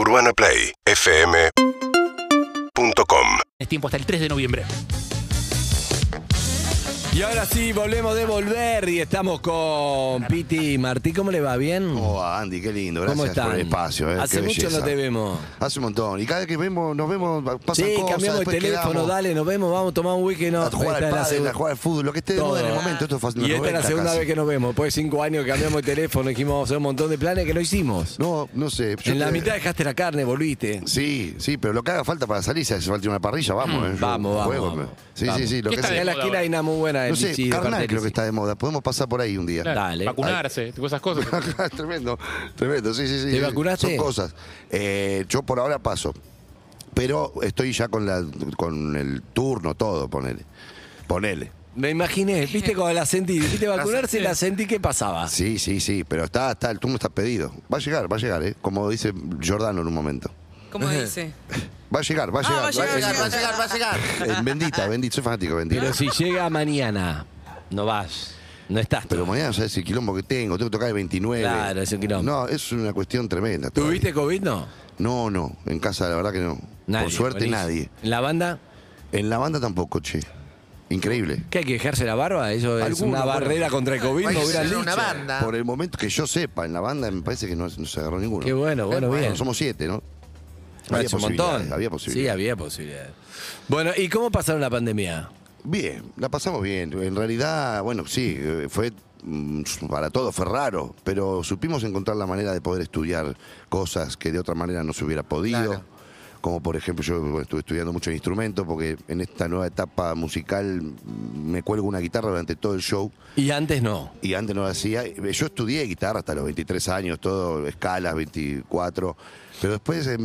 UrbanaPlayFM.com Es tiempo hasta el 3 de noviembre. Y ahora sí, volvemos de volver y estamos con Piti y Martí. ¿Cómo le va? ¿Bien? ¿Cómo va, Andy? Qué lindo. Gracias ¿Cómo están? por el espacio. eh, Hace qué mucho belleza. no te vemos. Hace un montón. Y cada vez que vemos, nos vemos, pasan Sí, cosas. cambiamos de después teléfono, quedamos dale, nos vemos, vamos a tomar un weekend. No, A jugar al la pádel, segunda- a jugar al fútbol, lo que esté de moda en el momento. Esto fue Y esta es la 90 segunda casi. vez que nos vemos. Después de cinco años que cambiamos de teléfono, dijimos vamos a hacer un montón de planes que no hicimos. No, no sé. yo en la te- mitad dejaste la carne, volviste. Sí, sí, pero lo que haga falta para salir, si hace falta una parrilla, vamos. eh, Vamos, vamos, juego, vamos. me- Sí, Vamos. sí, sí. Lo ¿Qué que la esquina hay una muy buena No sé, carnal creo que está de moda. Podemos pasar por ahí un día. Claro, Dale. Vacunarse, tipo esas cosas. tremendo, tremendo, sí, sí, sí. ¿Te vacunaste? Son cosas. Eh, yo por ahora paso. Pero estoy ya con la con el turno, todo, ponele. Ponele. Me imaginé, viste cuando la sentí, viste vacunarse, la sentí que pasaba. Sí, sí, sí, pero está, está, el turno está pedido. Va a llegar, va a llegar, ¿eh? Como dice Giordano en un momento. ¿Cómo dice? Va a llegar, va a Ah, llegar. va a llegar, va a llegar, va a llegar. Eh, bendita, bendita, soy fanático, bendita. Pero Pero, si llega mañana, no vas, no estás. mañana sabes el quilombo que tengo, tengo que tocar el 29. Claro, es un quilombo. No, es una cuestión tremenda. todavía. ¿Tuviste COVID? No. No, no, en casa la verdad que no. Nadie, Por suerte buenísimo. nadie. ¿En la banda? En la banda tampoco, che. Increíble. ¿Qué hay que dejarse la barba? Eso es Alguno, una bueno. barrera contra el COVID, me hubieran dicho. una banda. Por el momento que yo sepa, en la banda me parece que no, no se agarró ninguno. Qué bueno, bueno, bien. somos siete, ¿no? Es un montón. posibilidades, Había Sí, posibilidades. había posibilidades. Bueno, ¿y cómo pasaron la pandemia? Bien, la pasamos bien. En realidad, bueno, sí, eh, fue mm, para todo, fue raro, pero supimos encontrar la manera de poder estudiar cosas que de otra manera no se hubiera podido. Claro. Como por ejemplo, yo estuve estudiando mucho instrumento porque en esta nueva etapa musical me cuelgo una guitarra durante todo el show Y antes no. y antes no lo hacía. Yo estudié guitarra hasta los 23 años, todo, escalas, 24. Pero después em,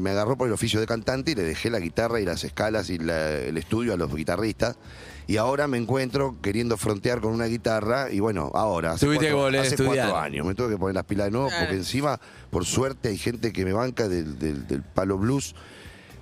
me agarró por el oficio de cantante y le dejé la guitarra y las escalas y la- el estudio a los guitarristas. Y ahora me encuentro queriendo frontear con una guitarra. Y bueno, ahora, hace, Tuviste que cuatro, hace cuatro años, me tuve que poner las pilas de nuevo porque encima, por suerte, hay gente que me banca del, del- del palo blues.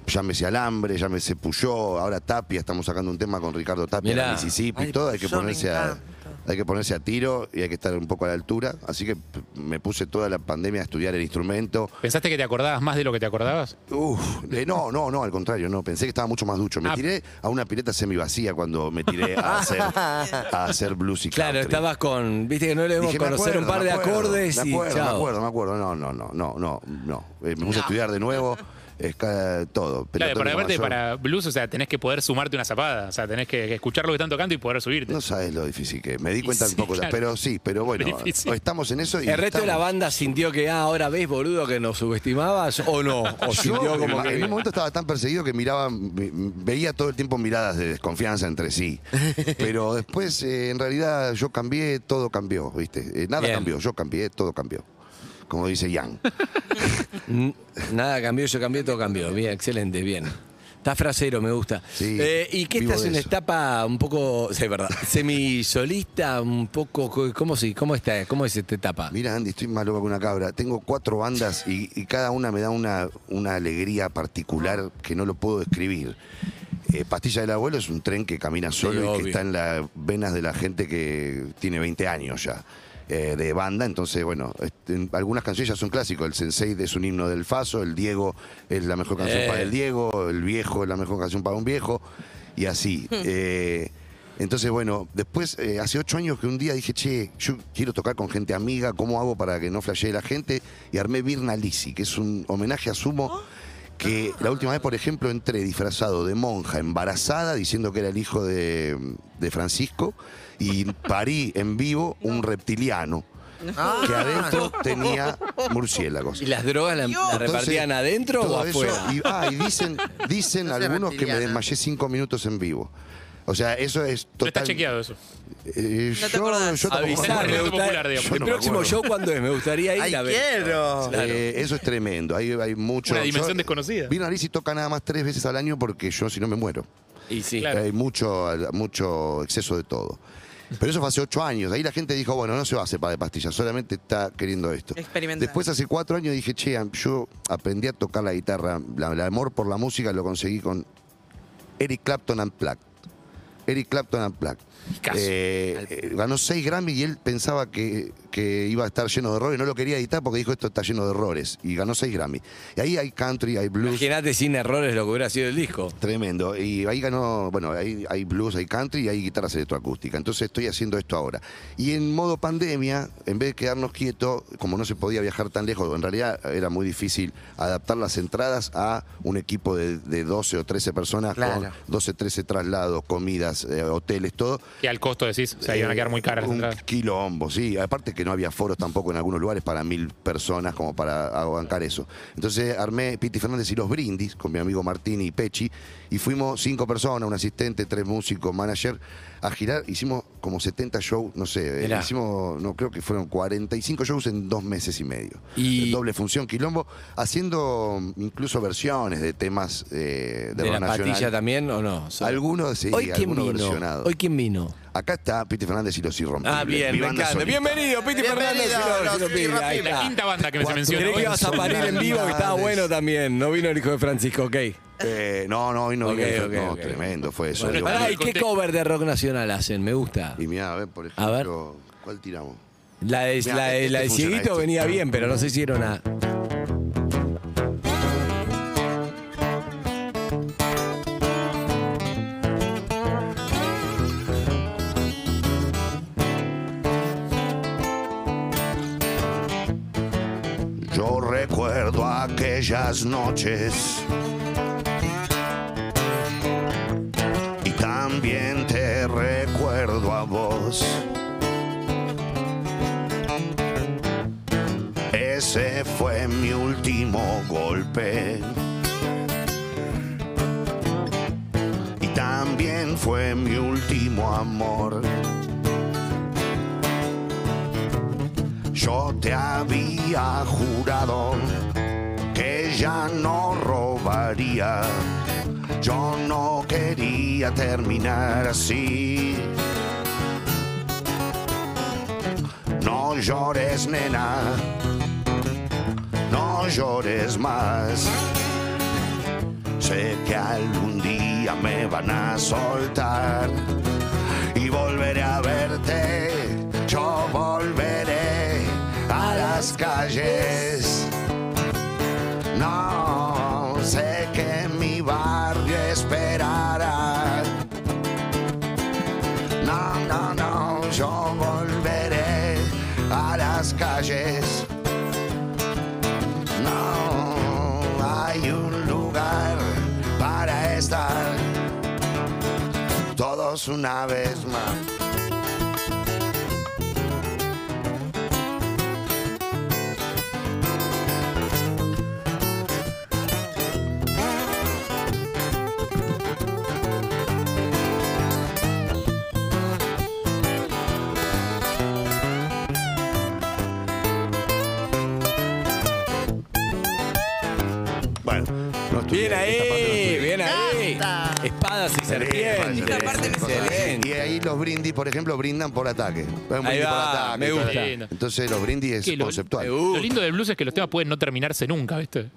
Llámese Alambre, llámese Puyó, ahora Tapia, estamos sacando un tema con Ricardo Tapia Mirá. de Mississippi, Ay, todo, hay que ponerse a, encanta. Hay que ponerse a tiro y hay que estar un poco a la altura. Así que me puse toda la pandemia a estudiar el instrumento. ¿Pensaste que te acordabas más de lo que te acordabas? Uf, eh, no, no, no, al contrario, no. Pensé que estaba mucho más ducho. Me Ah. tiré a una pileta semivacía cuando me tiré a hacer, a hacer blues y Claro, country. estabas con. Viste que no le debemos conocer un par de acuerdo, acordes me y acuerdo, chao. Me acuerdo, me acuerdo. No, no, no, no, no, no. Eh, me puse a estudiar de nuevo. Es ca- todo. Claro, para aparte para blues, o sea, tenés que poder sumarte una zapada. O sea, tenés que escuchar lo que están tocando y poder subirte. No sabes lo difícil que es. Me di cuenta sí, un poco. claro. Pero sí, pero bueno. Difícil. Estamos en eso y ¿El resto de la banda sintió que ah, ahora ves, boludo, que nos subestimabas o no? ¿O Yo, como en un momento estaba tan perseguido que miraba, ve- veía todo el tiempo miradas de desconfianza entre sí. Pero después, eh, en realidad, yo cambié, todo cambió, ¿viste? Eh, nada Bien. cambió, yo cambié, todo cambió. Como dice Yang. Nada cambió, yo cambié, todo cambió. Bien, excelente, bien. Está frasero, me gusta. Sí, Eh, ¿Y qué estás en una etapa un poco, sí, es verdad, semisolista, un poco, ¿cómo, sí, cómo está? ¿Cómo es esta etapa? Mira, Andy, estoy más loco que una cabra. Tengo cuatro bandas y, y cada una me da una, una alegría particular que no lo puedo describir. Eh, Pastilla del Abuelo es un tren que camina solo y que está en las venas de la gente que tiene 20 años ya. Eh, de banda, entonces bueno, este, en- algunas canciones ya son clásicos, el Sensei es un himno del Faso, el Diego es la mejor canción Eh. para el Diego, el Viejo es la mejor canción para un viejo, y así. Eh, entonces, bueno, después, eh, hace ocho años que un día dije, che, yo quiero tocar con gente amiga, ¿cómo hago para que no flashee la gente? Y armé Virna Lisi, que es un homenaje a Sumo, que la última vez, por ejemplo, entré disfrazado de monja embarazada, diciendo que era el hijo de, de Francisco, y parí en vivo un reptiliano. Que adentro tenía murciélagos. ¿Y las drogas la, la Entonces, repartían adentro o eso, afuera? y, ah, y dicen, dicen algunos que me desmayé cinco minutos en vivo. O sea, eso es No total. está chequeado eso. Eh, No te yo, acordás. yo tampoco me Avisar, acuerdo. me Relato gusta- popular, digamos. Yo El no me próximo acuerdo. show, ¿cuándo es? Me gustaría ir ¡Ay, a ver. quiero! Claro. Eh, eso es tremendo. Hay, hay mucho. Una dimensión yo- desconocida. Vino y toca nada más tres veces al año porque yo, si no, me muero. Y sí. Claro. Hay mucho, mucho exceso de todo. Pero eso fue hace ocho años. Ahí la gente dijo, bueno, no se va a separar de pastillas, solamente está queriendo esto. Experimentar. Después, hace cuatro años, dije, che, yo aprendí a tocar la guitarra. La- El amor por la música lo conseguí con Eric Clapton Unplugged. Eric Clapton Unplugged. Eh, eh, ganó 6 Grammy y él pensaba que, que iba a estar lleno de errores. No lo quería editar porque dijo esto está lleno de errores. Y ganó 6 Grammy. Y ahí hay country, hay blues. Imagínate sin errores lo que hubiera sido el disco. Tremendo. Y ahí ganó, bueno, ahí hay blues, hay country y hay guitarras electroacústicas. Entonces estoy haciendo esto ahora. Y en modo pandemia, en vez de quedarnos quietos, como no se podía viajar tan lejos, en realidad era muy difícil adaptar las entradas a un equipo de, de 12 o 13 personas Claro. con 12, 13 traslados, comidas, eh, hoteles, todo. Y al costo decís, o sea, iban a quedar muy caras las un entradas. quilombo, sí. Aparte que no había foros tampoco en algunos lugares para mil personas como para bancar eso. Entonces armé Piti Fernández y los brindis con mi amigo Martín y Pechi y fuimos cinco personas, un asistente, tres músicos, manager, a girar. Hicimos como 70 shows, no sé, eh, hicimos, no creo que fueron 45 shows en dos meses y medio. Y- Doble función, quilombo, haciendo incluso versiones de temas eh, de, ¿De, la nacional. patilla también o no? Algunos sí, Hoy quién algunos vino. versionados. Hoy quién vino. Acá está Piti Fernández y los irrompibles. Ah, bien, mi me banda encanta. solista. Bienvenido, Piti Fernández. y los los Irrompibles. Ahí Irrompibles. está. La quinta banda que me se Cuatro. menciona. Creí que hoy. ibas a parir en vivo, que estaba bueno también. No vino el hijo de Francisco, ok. Eh, no, no, hoy no, Ok, vino, ok, no, ok. tremendo fue eso. Bueno, digo, Pará, ¿y qué cover de rock nacional hacen? Me gusta. y mirá, a ver, por A ver. ejemplo, ¿cuál tiramos? La de, Mirá, la de, este la de funciona, Cieguito este. venía bien, pero no sé si era aquellas noches y también te recuerdo a vos. Ese fue mi último golpe. Y también fue mi último amor. Yo te había jurado no robaría. Yo no quería terminar así. No llores, nena. No llores más. Sé que algún día me van a soltar y volveré a verte. Yo volveré a las calles. No sé que mi barrio esperará. No, no, no, yo volveré a las calles. No hay un lugar para estar todos una vez más. Y serpientes. Esta parte me Cosas así. Excelente. Y ahí los brindis, por ejemplo, brindan por ataque. Un Ahí brindis por va, ataque, me gusta. Lindo. Entonces los brindis es lo- conceptual. Lo lindo del blues es que los temas pueden no terminarse nunca, ¿viste?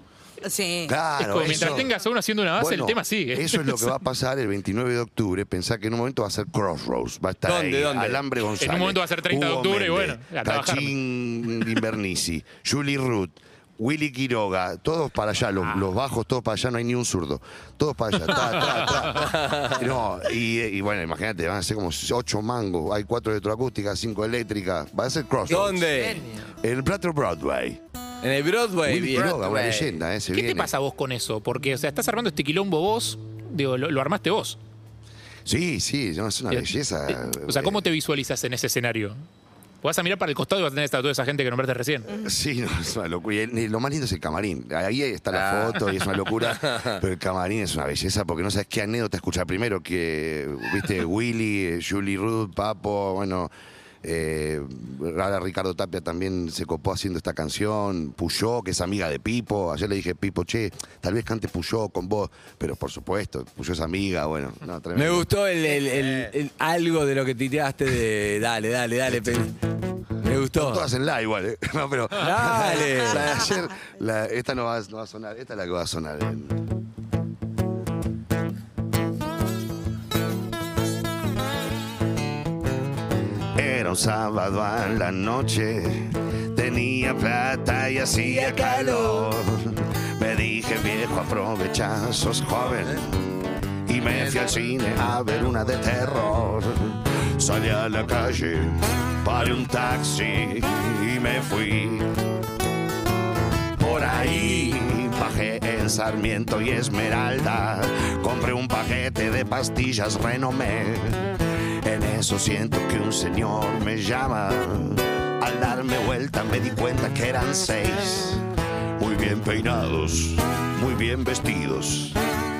Sí. Claro, es como eso- mientras tengas a uno haciendo una base, Bueno, el tema sigue. Eso es lo que va a pasar el 29 de octubre. Pensá que en un momento va a ser Crossroads. Va a estar ¿Dónde, ahí. dónde? Alambre González. momento va a ser 30 de Hugo octubre y Méndez, bueno, a trabajar. Cachín Invernici, Julie Ruth. Willy Quiroga, todos para allá, los, Ah. los bajos, todos para allá, no hay ni un zurdo. Todos para allá. ta, ta, ta. No, y, y bueno, imagínate, van a ser como ocho mangos. Hay cuatro electroacústicas, cinco eléctricas. Va a ser Crossroads. ¿Dónde? En el Plato Broadway. En el Broadway. Willy. Quiroga, una leyenda, ¿eh? Se ¿Qué te pasa vos con eso? Porque, o sea, estás armando este quilombo vos, digo, lo, lo armaste vos. Sí, sí, no, es una Eh, belleza. eh, O sea, ¿cómo te visualizas en ese escenario? Vas a mirar para el costado y vas a tener esta- toda esa gente que nombraste recién. Sí, no, es una locura. Y el- y lo más lindo es el camarín. Ahí está la Ah. foto y es una locura. Pero el camarín es una belleza porque no sabes qué anécdota escuchar primero. Que, viste, Willy, eh, Julie Ruth, Papo, bueno. Eh, ahora Ricardo Tapia también se copó haciendo esta canción. Puyó, que es amiga de Pipo. Ayer le dije, Pipo, che, tal vez cante Puyó con vos. Pero por supuesto, Puyó es amiga. Bueno, no, tremendo. Me gustó el, el- el- el- algo de lo que tiraste de. Dale, dale, dale. pe- Me gustó. Todas en la igual, ¿eh? No, pero. Dale. La de ayer, la- esta no va, no va a sonar. Esta es la que va a sonar. un sábado a la noche. Tenía plata y hacía calor. Me dije, viejo, aprovecha, sos joven. Y me fui al cine a ver una de terror. Salí a la calle, paré un taxi y me fui. Por ahí bajé en Sarmiento y Esmeralda. Compré un paquete de pastillas Renomé. En eso siento que un señor me llama. Al darme vuelta me di cuenta que eran seis. Muy bien peinados, muy bien vestidos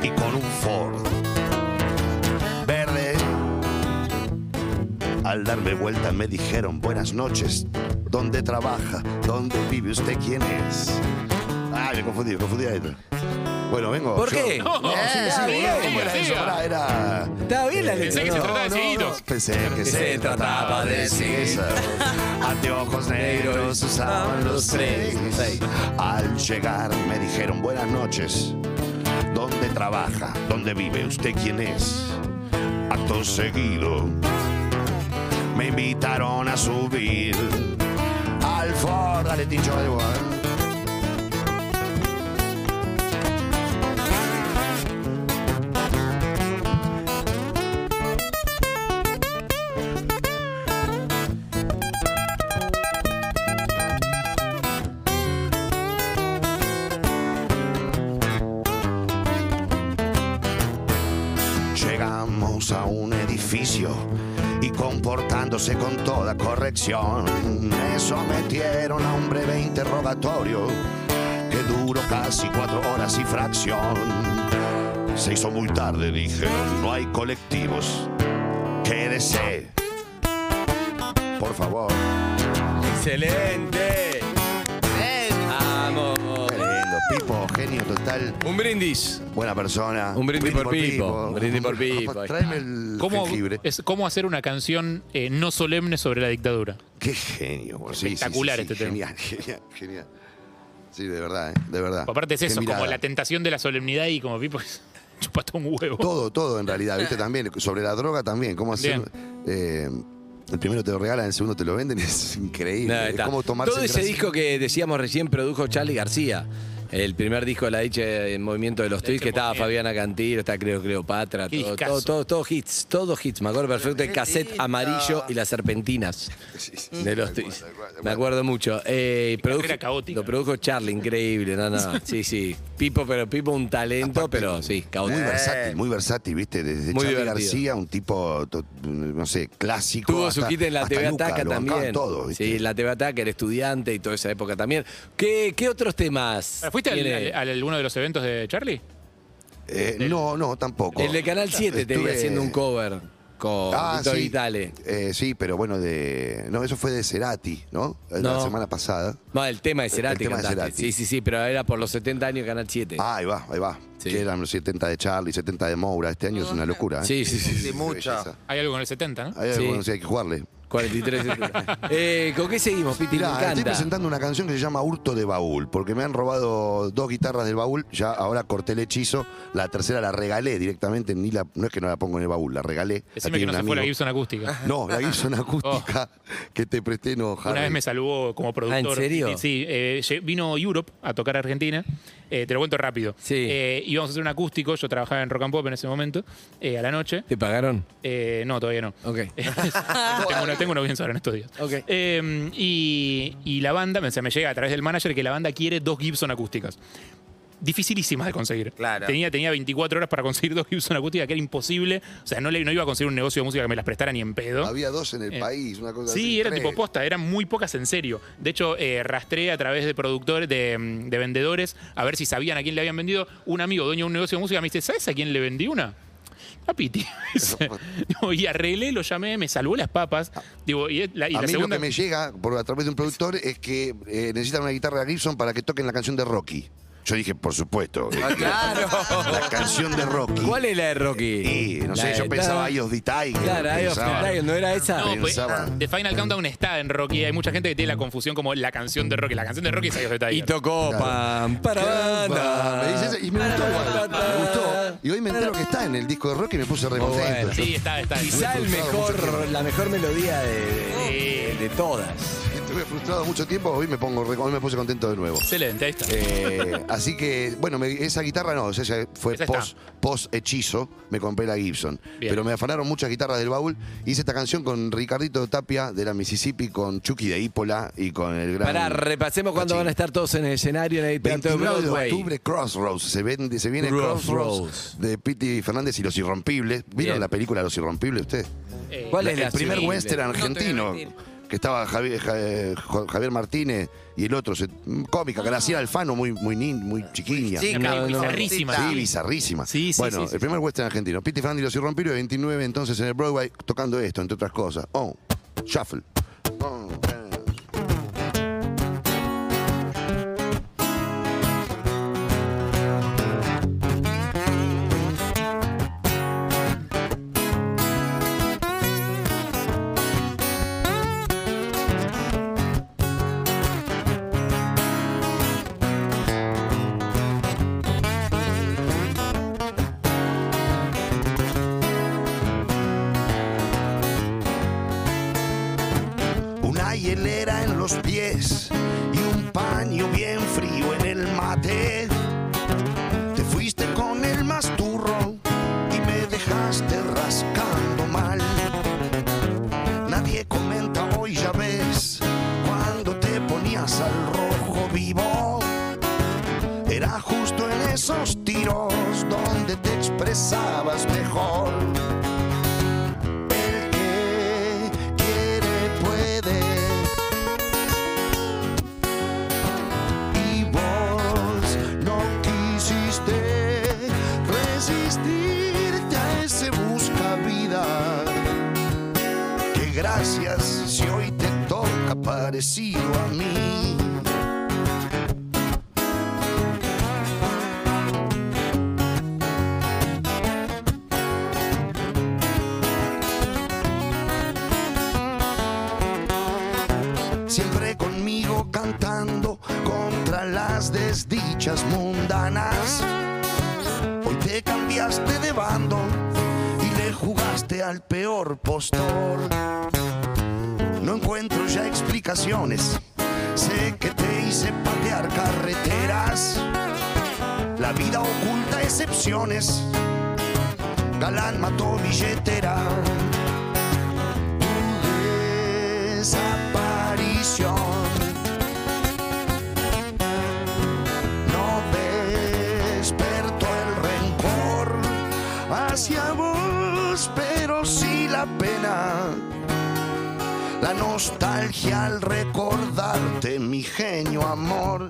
y con un Ford Al darme vuelta me dijeron buenas noches. ¿Dónde trabaja? ¿Dónde vive usted? ¿Quién es? Ah, me confundí, me confundí ahí. Bueno, vengo. ¿Por yo- qué? No, No, sí, sí, está boludo, bien. ¿cómo era eso? Siga. Pará, Era. Está bien la Pensé letra. que se trataba de cieguitos. Pensé que se trataba de ciegueza. Anteojos negros usaban los tres. Al llegar me dijeron buenas noches. ¿Dónde trabaja? ¿Dónde vive? ¿Usted quién es? Acto seguido. Me invitaron a subir al Ford. Dale, Tincho, dale, me sometieron a un breve interrogatorio que duró casi cuatro horas y fracción. Se hizo muy tarde, dijeron, no hay colectivos. Quédese. Por favor. Excelente. Vamos. Qué lindo. Pipo, genio total. Un brindis. Buena persona. Un brindis por Pipo, un brindis por Pipo, ahí Tráeme el ¿Cómo, jengibre. es, ¿Cómo hacer una canción eh, no solemne sobre la dictadura? Qué genio, boludo. Sí, sí, sí, Espectacular sí, este tema. Genial, genial, genial. Sí, de verdad, ¿eh? de verdad. Aparte es Qué eso, como mirada. la tentación de la solemnidad y como Pipo chupaste un huevo. Todo, todo en realidad, ¿viste? También, sobre la droga también. ¿Cómo hacer? eh, el primero te lo regalan, el segundo te lo venden, es increíble. Nada, es está. como tomarse Todo el ese disco que decíamos recién produjo Charlie García. El primer disco de la dicha en movimiento de los Dicha que en estaba Movimiento. Fabiana Cantilo, está creo Cleopatra, Qué todo, discazo. todo, todo, todo hits, todos hits. Me acuerdo perfecto el cassette amarillo y las serpentinas de los tal Me acuerdo mucho. Eh, carrera caótica. Lo produjo Charlie, increíble. No, no, sí, sí. Pipo, pero Pipo un talento, Aparte, pero sí, Muy caótico. versátil, muy versátil, ¿viste? Desde Muy Charlie divertido. García, un tipo, to- no sé, clásico. Tuvo su hasta- kit en la hasta TV Luca, Ataca lo bancaban también. todo, ¿viste? sí, la TV Ataca, era estudiante y toda esa época también. ¿Qué, qué otros temas? ¿Fuiste al, tiene? al- a alguno de los eventos de Charlie? Eh, no, no, tampoco. El de Canal 7 te vi Estuve- haciendo un cover con Ah, Víctor sí. Vitale. Eh, sí, pero bueno, de. No, eso fue de Cerati, ¿no? La No. semana pasada. No, el tema de Cerati tema de cantaste. Cerati. Sí, sí, sí, pero era por los 70 años de Canal 7. Ah, ahí va, ahí va. Sí. Que eran los 70 de Charlie, 70 de Moura. Este año es una locura. ¿eh? Sí, sí, sí. sí. Sí, mucha. Belleza. Hay algo en el 70, ¿no? Hay Sí. algo, no sé, hay que jugarle. 43. 70. eh, ¿Con qué seguimos, Piti? Mirá, Me estoy presentando una canción que se llama Hurto de Baúl, porque me han robado dos guitarras del baúl, ya ahora corté el hechizo, la tercera la regalé directamente, ni la, no es que no la pongo en el baúl, la regalé. la Decime que no se fue la. Gibson acústica. No, la Gibson acústica que te presté, no, Una Harry. vez me saludó como productor. Ah, ¿en serio? Sí, eh, vino Europe a tocar a Argentina. Eh, te lo cuento rápido. Sí. Eh, íbamos a hacer un acústico. Yo trabajaba en Rock and Pop en ese momento, eh, a la noche. ¿Te pagaron? Eh, no, todavía no. Ok. tengo, una, tengo una audiencia ahora en estos días. Eh, y, y la banda, o sea, me llega a través del manager que la banda quiere dos Gibson acústicas. Dificilísimas de conseguir. Claro. Tenía, tenía 24 horas para conseguir dos Gibson acústicas, que era imposible. O sea, no, le, no iba a conseguir un negocio de música que me las prestara ni en pedo. Había dos en el Eh, país, una cosa así. Sí, era tres. tipo posta, eran muy pocas en serio. De hecho, eh, rastré a través de productores, de, de vendedores, a ver si sabían a quién le habían vendido. Un amigo, dueño de un negocio de música, me dice, ¿sabes a quién le vendí una? A Piti. Y arreglé, lo llamé, me salvó las papas. Digo, y, la, y a la mí segunda. lo que me llega por, a través de un productor es que eh, necesitan una guitarra Gibson para que toquen la canción de Rocky. Yo dije, por supuesto. eh, Claro. La canción de Rocky. ¿Cuál es la de Rocky? Y, no La sé, de- yo pensaba Eye of the Tiger. Claro, Eye of the. Tiger, ¿no era esa? No, pues. The Final Countdown está en Rocky. Hay mucha gente que tiene la confusión como la canción de Rocky. La canción de Rocky es Eye of the Tiger. Y tocó Claro. pam, para y me gustó igual, me gustó. Y hoy me entero que está en el disco de rock y me puse re contento. bueno. Sí, está, está. Quizá el mejor, la mejor melodía de, de- de todas. Estuve frustrado mucho tiempo, hoy me pongo hoy me puse contento de nuevo. Excelente, ahí está. Eh, así que, bueno, me- esa guitarra no, esa ya fue Esa está. post, post hechizo, me compré la Gibson. Bien. Pero me afanaron muchas guitarras del baúl. Hice esta canción con Ricardito Tapia de la Mississippi, con Chucky de Ípola y con el gran. Pará, repasemos cuándo Cachín. van a estar todos en el escenario en el Teatro 29 de Broadway. octubre, Crossroads. Se, vende- se viene Crossroads. Crossroads de Piti Fernández y Los Irrompibles. ¿Vieron Bien. la película Los Irrompibles usted? Eh, ¿Cuál La- es el la primer western No te voy a argentino. mentir. Que estaba Javier, Ja- Javier Martínez y el otro, se- cómica, Graciela Alfano, muy, muy, nin- muy chiquiña. Sí, Una No, no, bizarrísima. Sí, bizarrísima. Sí, sí, bueno, sí, sí. el primer western argentino. Piti Fernández y los Irrompibles, 29 entonces en el Broadway, tocando esto, entre otras cosas. Oh, shuffle. Oh, mundanas. Hoy te cambiaste de bando y le jugaste al peor postor. No encuentro ya explicaciones, sé que te hice patear carreteras. La vida oculta excepciones, galán mató billetera La nostalgia al recordarte mi genio amor.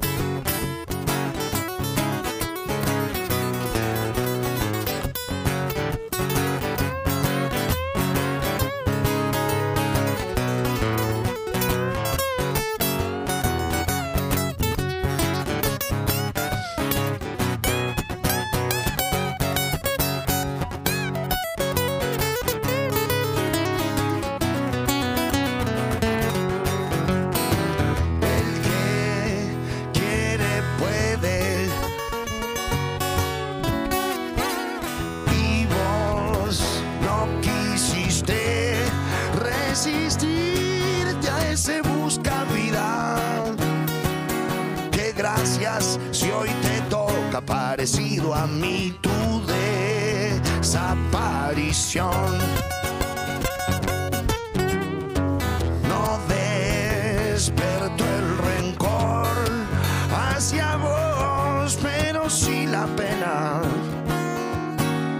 Sí la pena.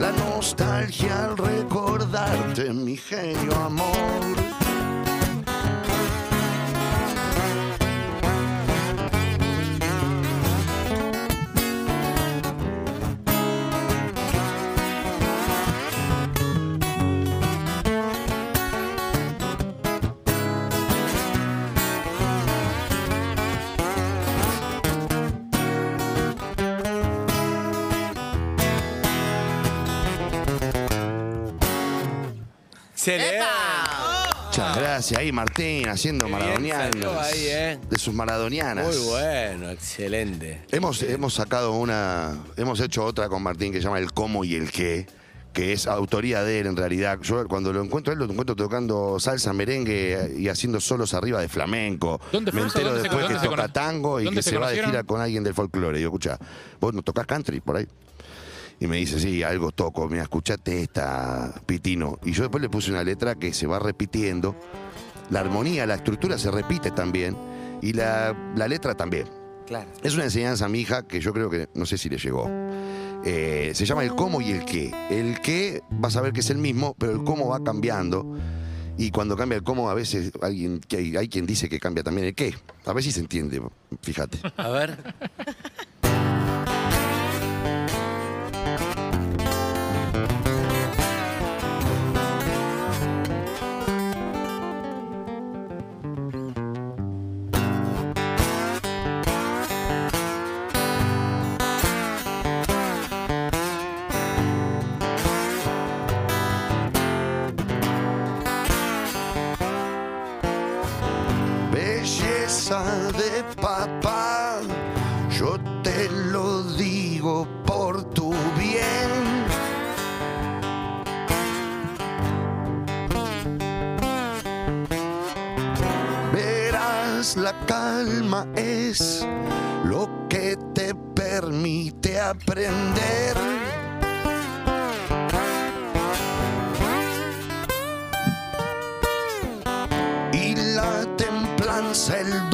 La nostalgia al recordarte mi genio amor. Se le ¡Epa! Muchas Gracias, ahí Martín, haciendo ahí, ¿eh? De sus maradonianas. Muy bueno, excelente. Hemos, hemos sacado una, hemos hecho otra con Martín que se llama El cómo y el qué, que es autoría de él en realidad. Yo cuando lo encuentro a él lo encuentro tocando salsa, merengue y haciendo solos arriba de flamenco. ¿Dónde fue Me eso? entero ¿Dónde se- después dónde que se toca cono- tango y dónde que se se va de conocieron? gira con alguien del folclore. Digo, escucha, vos no tocas country por ahí. Y me dice, sí, algo toco, mira, escuchate esta, Pitino. Y yo después le puse una letra que se va repitiendo. La armonía, la estructura se repite también. Y la, la letra también. Claro. Es una enseñanza a mi hija que yo creo que no sé si le llegó. Eh, se llama el cómo y el qué. El qué vas a ver que es el mismo, pero el cómo va cambiando. Y cuando cambia el cómo, a veces alguien, que hay, hay quien dice que cambia también el qué. A ver si se entiende, fíjate. A ver. De papá, yo te lo digo por tu bien. Verás, la calma es lo que te permite aprender. y la templanza el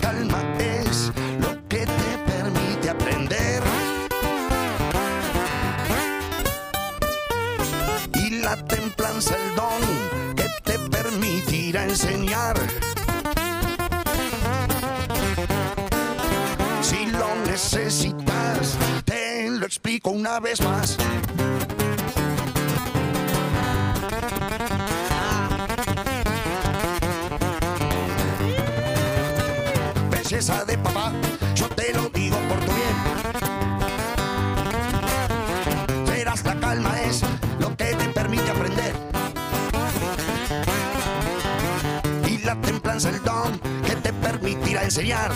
calma es lo que te permite aprender. Y la templanza el don que te permitirá enseñar. Si lo necesitas, te lo explico una vez más. De papá, yo te lo digo por tu bien. Verás, la calma es lo que te permite aprender. Y la templanza el don que te permitirá enseñar.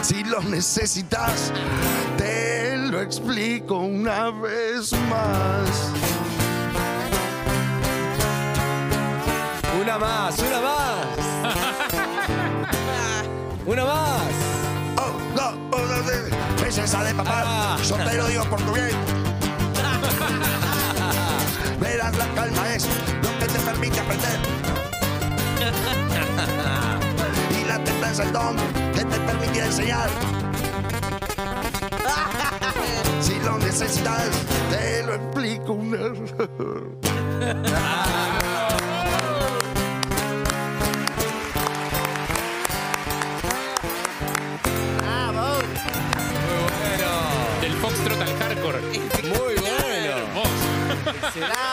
Si lo necesitas, te lo explico una vez más. Una más, una más. Una más. Oh, no, oh, no, belleza de papá, Ah. yo te lo digo por tu bien. Verás, la calma es lo que te permite aprender. Y la templanza el don que te permite enseñar. Si lo necesitas, te lo explico Foxtrot al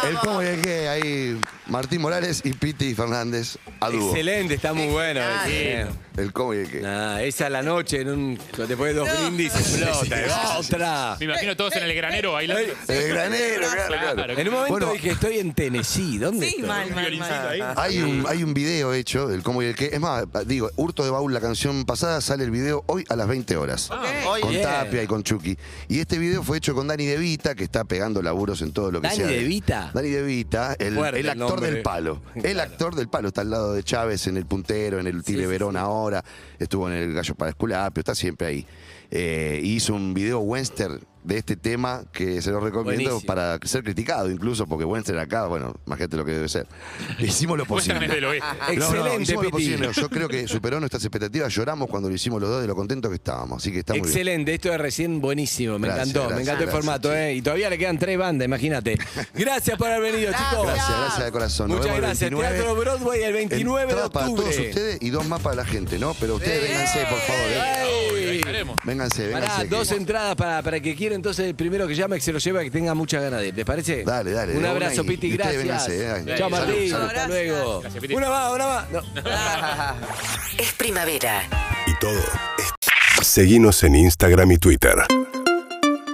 El cómo y el qué, ahí Martín Morales y Piti Fernández a dúo. Excelente, está muy bueno. Excelente. El cómo y el qué. Nah, esa la noche, en un, después de dos brindis, explota. Otra. Me imagino todos en el granero bailando. El granero, claro, claro. En un momento Bueno, dije, estoy en Tennessee. ¿Dónde Sí, estoy? mal, mal. Hay un, hay un video hecho del cómo y el qué. Es más, digo, Hurto de Baúl, la canción pasada, sale el video hoy a las 20 horas. Ok. Con Bien. Tapia y con Chucky. Y este video fue hecho con Dani De Vita, que está pegando laburos en todo lo que ¿Dani sea. De Vita? Dani De Vita, el, Fuerte el el actor nombre. del palo. El Claro. actor del palo está al lado de Chávez en el puntero, en el Tire sí, Verón ahora. Estuvo en el Gallo para Esculapio, está siempre ahí. Eh, hizo un video western de este tema que se lo recomiendo Buenísimo. para ser criticado incluso, porque Wenzel acá, bueno, imagínate lo que debe ser. Hicimos lo posible. del oeste. No, no, Excelente, hicimos lo Piti. posible. Yo creo que superó nuestras expectativas. Lloramos cuando lo hicimos los dos de lo contentos que estábamos. Así que está muy bien. Excelente, esto es recién buenísimo, me Gracias, encantó, me gracias, encantó el gracias, formato, sí. ¿eh? Y todavía le quedan tres bandas, imagínate. Gracias por haber venido, chicos. Gracias, gracias de corazón. Nos Muchas vemos el gracias. 29. Teatro Broadway el 29 de Entrada para octubre. todos ustedes y dos más para la gente, ¿no? Pero ustedes vénganse, por favor. ¿eh? Estaremos. Vénganse, vénganse. Pará, que- dos entradas para, para el que quiera, entonces el primero que llame, que se lo lleve, que tenga mucha ganas de ir. ¿Les parece? Dale, dale, Un abrazo, y- Piti, y ustedes gracias. vénganse, eh. Chao, Salud, Martín. salud. Hasta luego. Gracias, Piti. Una más, una más. No. Es primavera. y todo. es- Seguinos en Instagram y Twitter.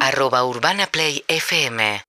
Arroba Urbana Play FM